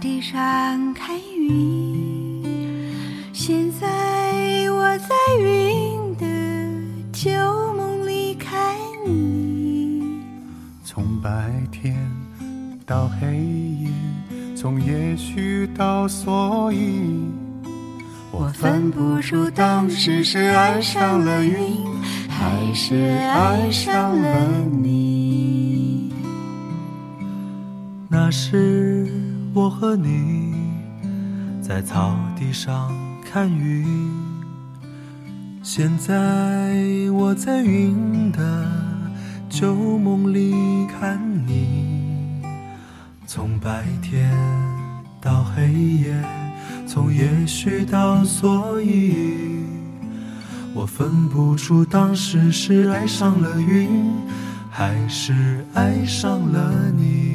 只是当时是爱上了云，还是爱上了你？那时我和你在草地上看云，现在我在云的旧梦里看你，从白天到黑夜，从也许到所以。我分不出当时是爱上了云，还是爱上了你。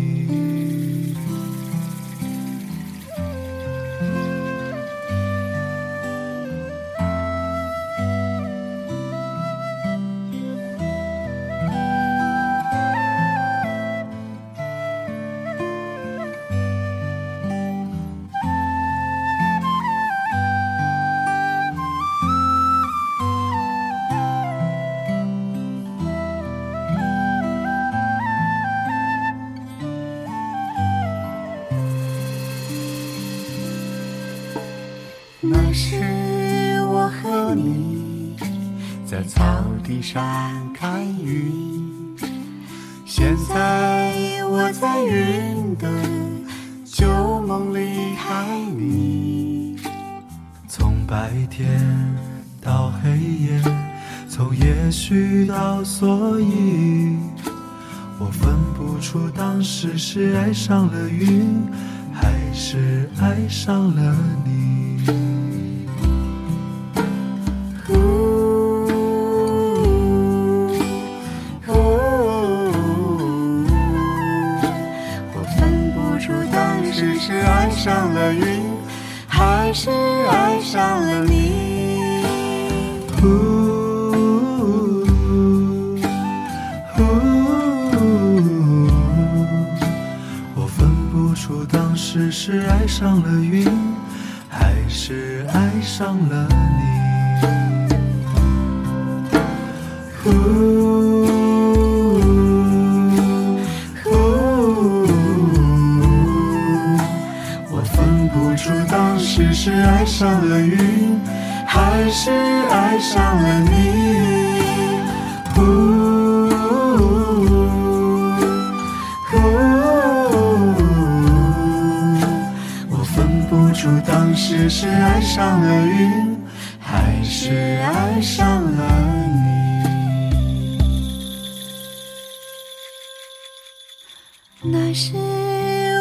从也许到所以，我分不出当时是爱上了云，还是爱上了你。上了云，还是爱上了你？上了云，还是爱上了你。呜呜，我分不出当时是爱上了云，还是爱上了你。呜。是爱上了云，还是爱上了你？那时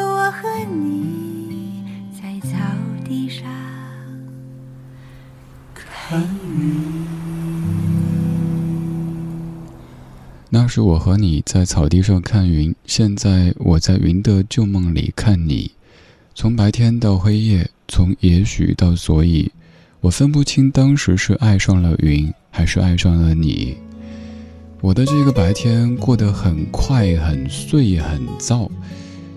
我和你在草地上看云。那时我和你在草地上看云，现在我在云的旧梦里看你。从白天到黑夜，从也许到所以，我分不清当时是爱上了云，还是爱上了你。我的这个白天过得很快、很碎、很燥。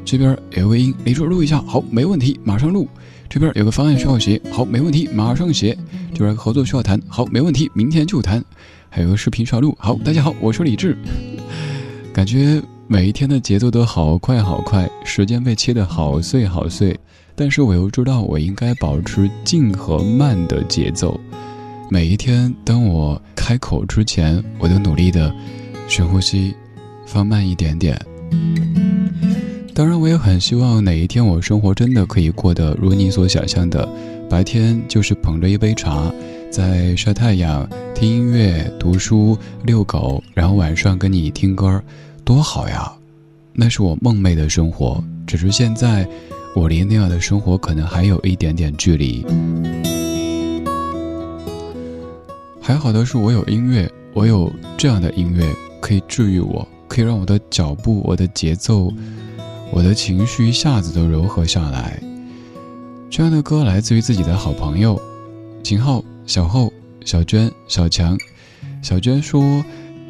这边有个音，李柱录一下，好，没问题，马上录。这边有个方案需要写，好，没问题，马上写。这边合作需要谈，好，没问题，明天就谈。还有个视频需要录，好，大家好，我是李志。感觉。每一天的节奏都好快好快，时间被切得好碎好碎，但是我又知道我应该保持静和慢的节奏。每一天，当我开口之前，我都努力的深呼吸，放慢一点点。当然，我也很希望哪一天我生活真的可以过得如你所想象的，白天就是捧着一杯茶，在晒太阳、听音乐、读书、遛狗，然后晚上跟你听歌，多好呀！那是我梦寐的生活。只是现在，我离那样的生活可能还有一点点距离。还好的是，我有音乐，我有这样的音乐可以治愈我，可以让我的脚步、我的节奏、我的情绪一下子都柔和下来。这样的歌来自于自己的好朋友秦昊、小厚、小娟、小强。小娟说，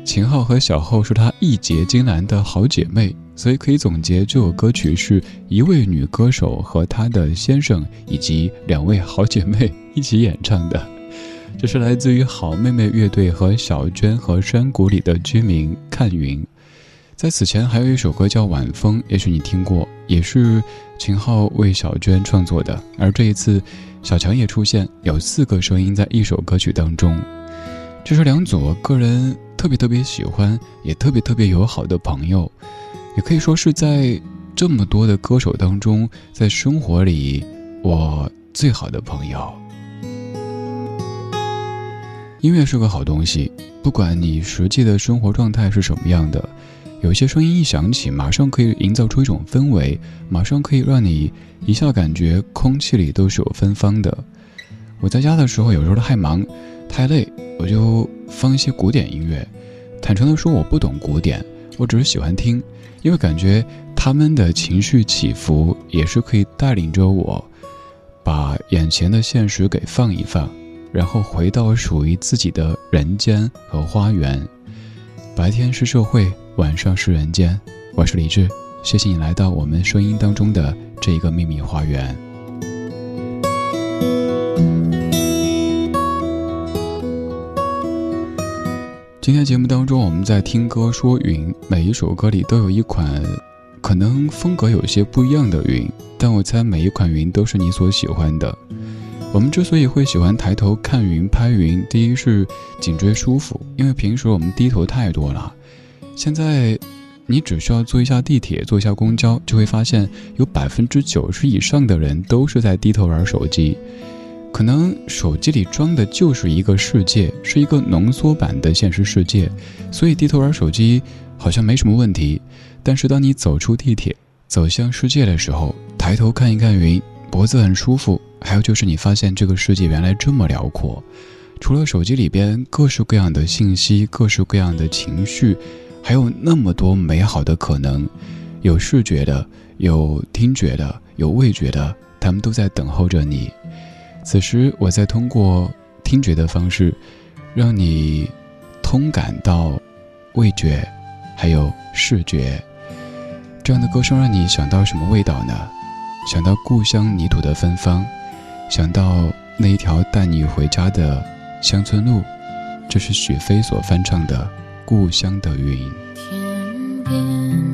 秦昊和小厚是她义结金兰的好姐妹，所以可以总结这首歌曲是一位女歌手和她的先生以及两位好姐妹一起演唱的。这是来自于好妹妹乐队和小娟和山谷里的居民看云。在此前还有一首歌叫《晚风》，也许你听过，也是秦昊为小娟创作的。而这一次，小强也出现，有四个声音在一首歌曲当中。这是两组个人特别特别喜欢，也特别特别友好的朋友，也可以说是在这么多的歌手当中，在生活里我最好的朋友。音乐是个好东西，不管你实际的生活状态是什么样的，有些声音一响起，马上可以营造出一种氛围，马上可以让你一下感觉空气里都是有芬芳的。我在家的时候，有时候太忙、太累，我就放一些古典音乐。坦诚的说，我不懂古典，我只是喜欢听，因为感觉他们的情绪起伏也是可以带领着我，把眼前的现实给放一放。然后回到属于自己的人间和花园。白天是社会，晚上是人间。我是李志，谢谢你来到我们声音当中的这一个秘密花园。今天节目当中，我们在听歌说云，每一首歌里都有一款可能风格有些不一样的云，但我猜每一款云都是你所喜欢的。我们之所以会喜欢抬头看云、拍云，第一是颈椎舒服，因为平时我们低头太多了。现在，你只需要坐一下地铁、坐一下公交，就会发现有百分之九十以上的人都是在低头玩手机。可能手机里装的就是一个世界，是一个浓缩版的现实世界，所以低头玩手机好像没什么问题。但是当你走出地铁，走向世界的时候，抬头看一看云，脖子很舒服。还有就是，你发现这个世界原来这么辽阔，除了手机里边各式各样的信息、各式各样的情绪，还有那么多美好的可能。有视觉的，有听觉的，有味觉的，他们都在等候着你。此时，我在通过听觉的方式，让你通感到味觉，还有视觉。这样的歌声让你想到什么味道呢？想到故乡泥土的芬芳。想到那一条带你回家的乡村路，这是许飞所翻唱的《故乡的云》。天边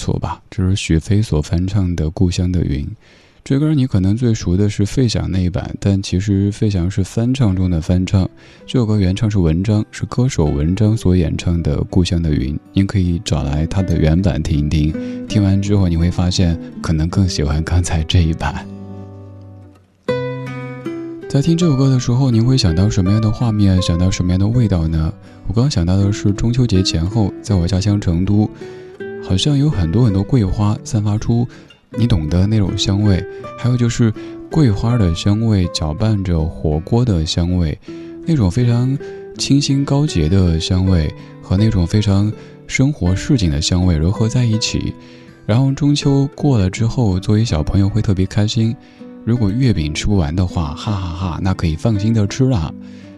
错吧？这是许飞所翻唱的《故乡的云》。这歌你可能最熟的是费翔那一版，但其实费翔是翻唱中的翻唱。这首歌原唱是文章，是歌手文章所演唱的《故乡的云》。您可以找来他的原版听一听，听完之后你会发现，可能更喜欢刚才这一版。在听这首歌的时候，您会想到什么样的画面？想到什么样的味道呢？我刚想到的是中秋节前后，在我家乡成都，好像有很多很多桂花散发出你懂得那种香味，还有就是桂花的香味搅拌着火锅的香味，那种非常清新高洁的香味和那种非常生活市井的香味融合在一起，然后中秋过了之后，作为小朋友会特别开心。如果月饼吃不完的话，哈哈哈，那可以放心的吃啦。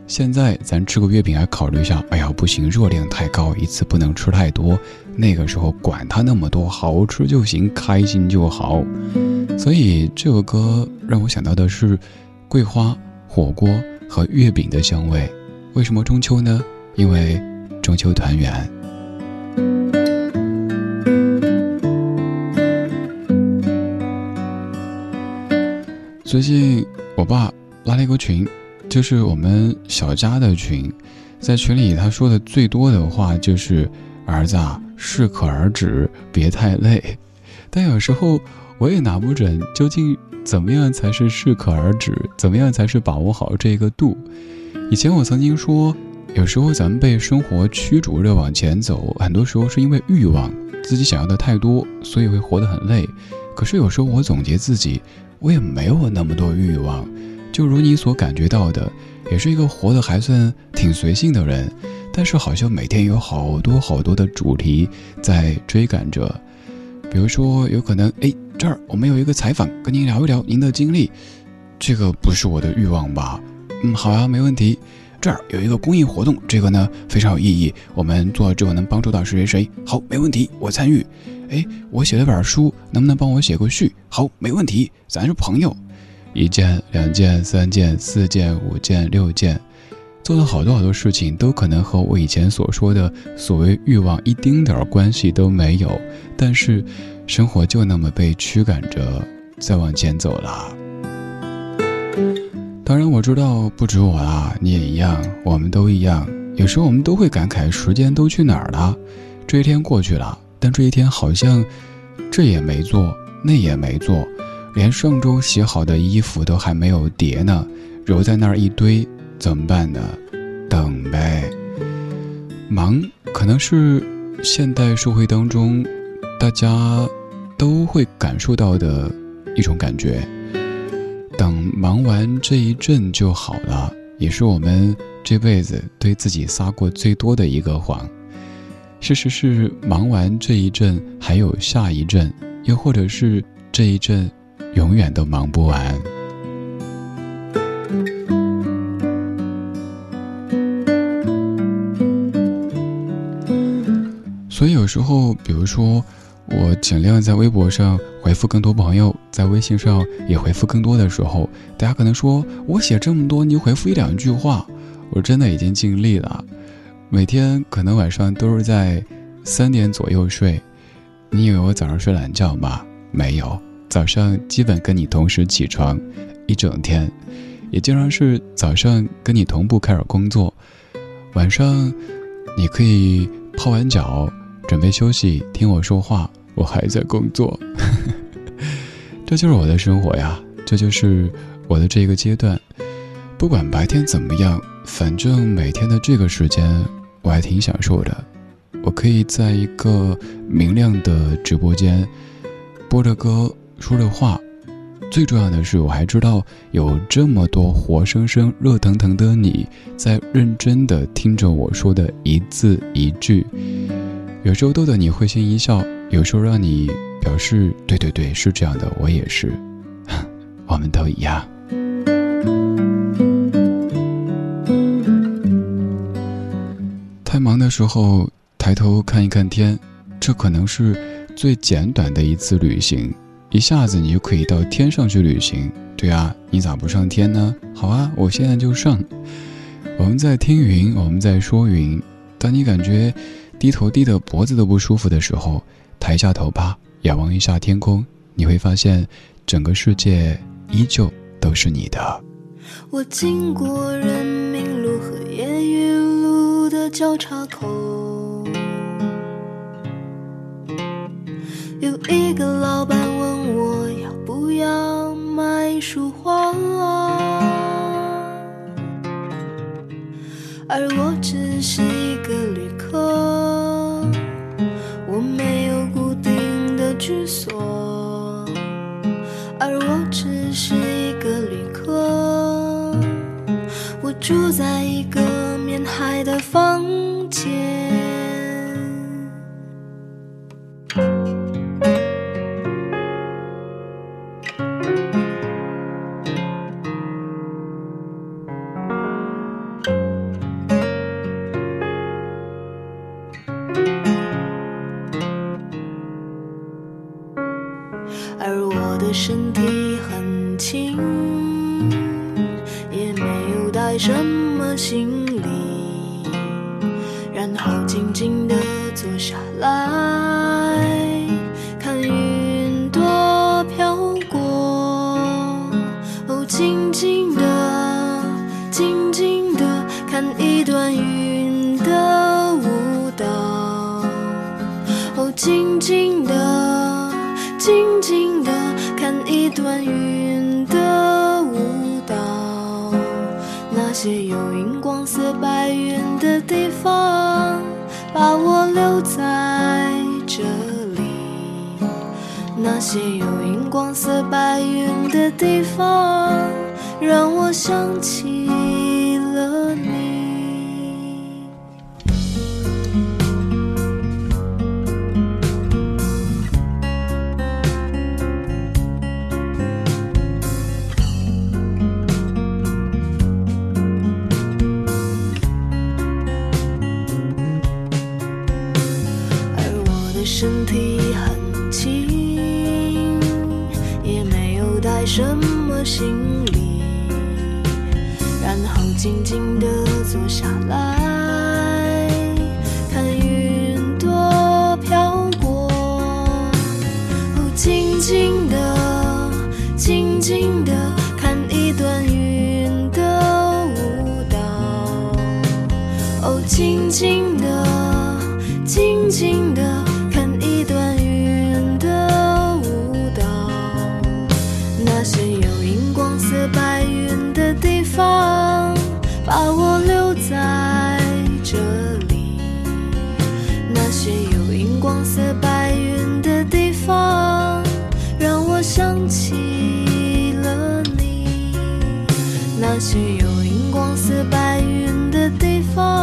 现在咱吃个月饼还考虑一下，哎呀不行，热量太高，一次不能吃太多。那个时候管他那么多，好吃就行，开心就好。所以这首歌让我想到的是桂花、火锅和月饼的香味。为什么中秋呢？因为中秋团圆。最近我爸拉了一个群，就是我们小家的群，在群里他说的最多的话就是“儿子啊，适可而止，别太累”。但有时候我也拿不准究竟怎么样才是适可而止，怎么样才是把握好这个度。以前我曾经说，有时候咱们被生活驱逐着往前走，很多时候是因为欲望，自己想要的太多，所以会活得很累。可是有时候我总结自己。我也没有那么多欲望，就如你所感觉到的，也是一个活得还算挺随性的人，但是好像每天有好多好多的主题在追赶着。比如说，有可能，哎，这儿我们有一个采访，跟您聊一聊您的经历，这个不是我的欲望吧？嗯，好啊，没问题。这儿有一个公益活动，这个呢非常有意义，我们做了之后能帮助到谁谁谁，好，没问题，我参与。哎，我写了本书，能不能帮我写个序？好，没问题，咱是朋友。一件、两件、三件、四件、五件、六件，做了好多好多事情，都可能和我以前所说的所谓欲望一丁点儿关系都没有。但是，生活就那么被驱赶着再往前走了。当然，我知道不止我啦，你也一样，我们都一样。有时候我们都会感慨，时间都去哪儿了？这一天过去了。但这一天好像，这也没做，那也没做，连上周洗好的衣服都还没有叠呢，揉在那儿一堆，怎么办呢？等呗。忙可能是现代社会当中大家都会感受到的一种感觉。等忙完这一阵就好了，也是我们这辈子对自己撒过最多的一个谎。事实是，忙完这一阵，还有下一阵，又或者是这一阵，永远都忙不完。时候，比如说，我尽量在微博上回复更多朋友，在微信上也回复更多的时候，大家可能说我写这么多，你回复一两句话，我真的已经尽力了。每天可能晚上都是在三点左右睡，你以为我早上睡懒觉吗？没有，早上基本跟你同时起床，一整天，也经常是早上跟你同步开始工作，晚上你可以泡完脚准备休息，听我说话，我还在工作。这就是我的生活呀，这就是我的这个阶段。不管白天怎么样，反正每天的这个时间我还挺享受的。我可以在一个明亮的直播间播着歌，说着话。最重要的是，我还知道有这么多活生生、热腾腾的你在认真的听着我说的一字一句。有时候逗得你会心一笑，有时候让你表示“对对对，是这样的，我也是，我们都一样。”太忙的时候，抬头看一看天，这可能是最简短的一次旅行。一下子你就可以到天上去旅行。对啊，你咋不上天呢？好啊，我现在就上。我们在听云，我们在说云。当你感觉低头低得脖子都不舒服的时候，抬一下头吧，仰望一下天空，你会发现整个世界依旧都是你的。我经过人民路和烟雨路。的交叉口，有一个老板问我要不要买束花，而我只是一个旅客，我没有固定的居所，而我只是一个旅客，我住在一个面。海的房间，的地方。把我留在这里，那些有荧光色白云的地方，让我想起静静地，静静地看一段云的舞蹈。那些有荧光色白云的地方。把我留在这里，那些有荧光色白云的地方，让我想起了你。那些有荧光色白云的地方，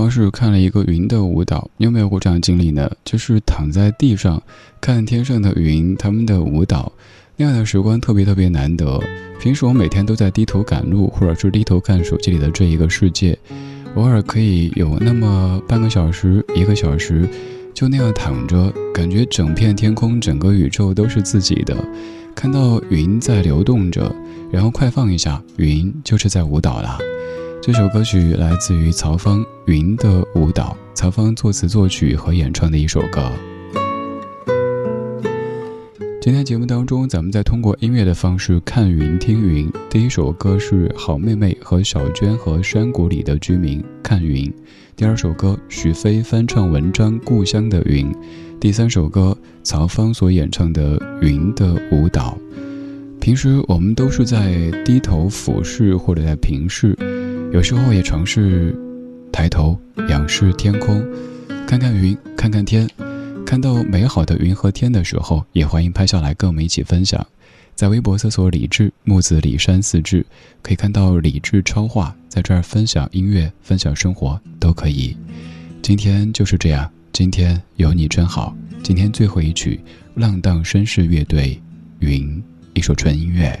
方式看了一个云的舞蹈，你有没有过这样经历呢？就是躺在地上看天上的云，他们的舞蹈，那样的时光特别特别难得。平时我每天都在低头赶路，或者是低头看手机里的这一个世界，偶尔可以有那么半个小时、一个小时，就那样躺着，感觉整片天空、整个宇宙都是自己的，看到云在流动着，然后快放一下，云就是在舞蹈了。这首歌曲来自于曹芳《云的舞蹈》，曹芳作词作曲和演唱的一首歌。今天节目当中，咱们再通过音乐的方式看云听云。第一首歌是好妹妹和小娟和山谷里的居民看云。第二首歌许飞翻唱文章《故乡的云》。第三首歌曹芳所演唱的《云的舞蹈》。平时我们都是在低头俯视或者在平视。有时候也尝试抬头仰视天空，看看云，看看天，看到美好的云和天的时候，也欢迎拍下来跟我们一起分享。在微博搜索“李志木子李山四志”，可以看到李志超话，在这儿分享音乐、分享生活都可以。今天就是这样，今天有你真好。今天最后一曲，浪荡绅士乐队《云》，一首纯音乐。